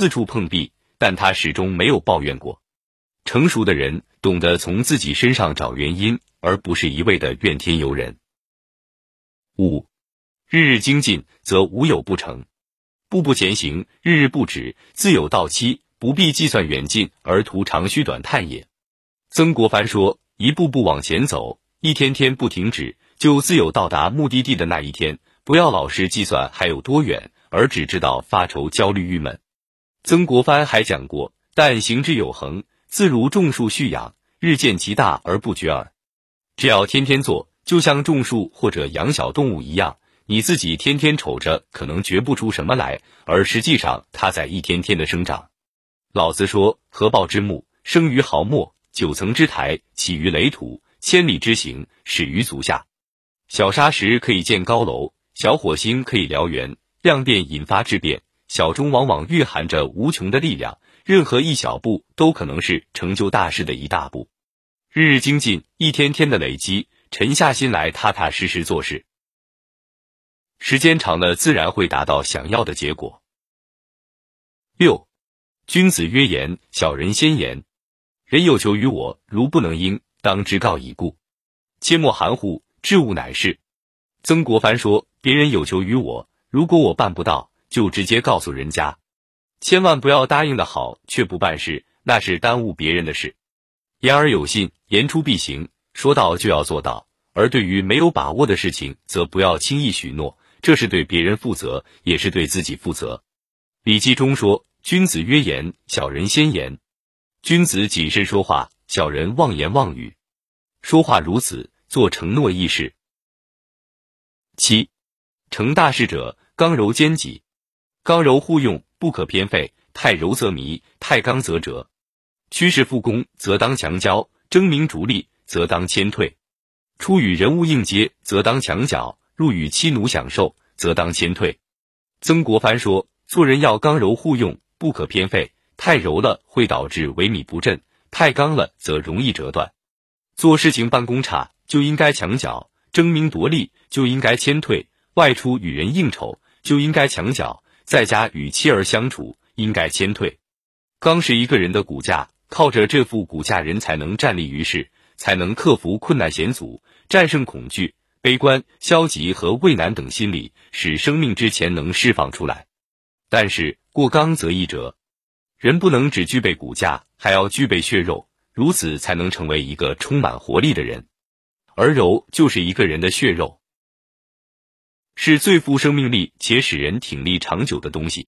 四处碰壁，但他始终没有抱怨过。成熟的人懂得从自己身上找原因，而不是一味的怨天尤人。五，日日精进，则无有不成；步步前行，日日不止，自有到期。不必计算远近，而图长吁短叹也。曾国藩说：“一步步往前走，一天天不停止，就自有到达目的地的那一天。不要老是计算还有多远，而只知道发愁、焦虑、郁闷。”曾国藩还讲过：“但行之有恒，自如种树蓄养，日见其大而不绝耳。”只要天天做，就像种树或者养小动物一样，你自己天天瞅着，可能觉不出什么来，而实际上它在一天天的生长。老子说：“合抱之木，生于毫末；九层之台，起于垒土；千里之行，始于足下。小沙石可以建高楼，小火星可以燎原，量变引发质变，小中往往蕴含着无穷的力量。任何一小步，都可能是成就大事的一大步。日日精进，一天天的累积，沉下心来，踏踏实实做事，时间长了，自然会达到想要的结果。”六。君子曰言，小人先言。人有求于我，如不能应，当知告已故。切莫含糊，置物乃是。曾国藩说：“别人有求于我，如果我办不到，就直接告诉人家，千万不要答应的好却不办事，那是耽误别人的事。言而有信，言出必行，说到就要做到。而对于没有把握的事情，则不要轻易许诺，这是对别人负责，也是对自己负责。”礼记中说。君子曰言，小人先言。君子谨慎说话，小人妄言妄语。说话如此，做承诺易事。七，成大事者，刚柔兼济，刚柔互用，不可偏废。太柔则迷，太刚则折。趋势复攻，则当强交；争名逐利，则当谦退。出与人物应接，则当强角；入与妻奴享受，则当谦退。曾国藩说：做人要刚柔互用。不可偏废，太柔了会导致萎靡不振，太刚了则容易折断。做事情办公差就应该强角，争名夺利就应该谦退，外出与人应酬就应该强角，在家与妻儿相处应该谦退。刚是一个人的骨架，靠着这副骨架，人才能站立于世，才能克服困难险阻，战胜恐惧、悲观、消极和畏难等心理，使生命之前能释放出来。但是。过刚则易折，人不能只具备骨架，还要具备血肉，如此才能成为一个充满活力的人。而柔就是一个人的血肉，是最富生命力且使人挺立长久的东西。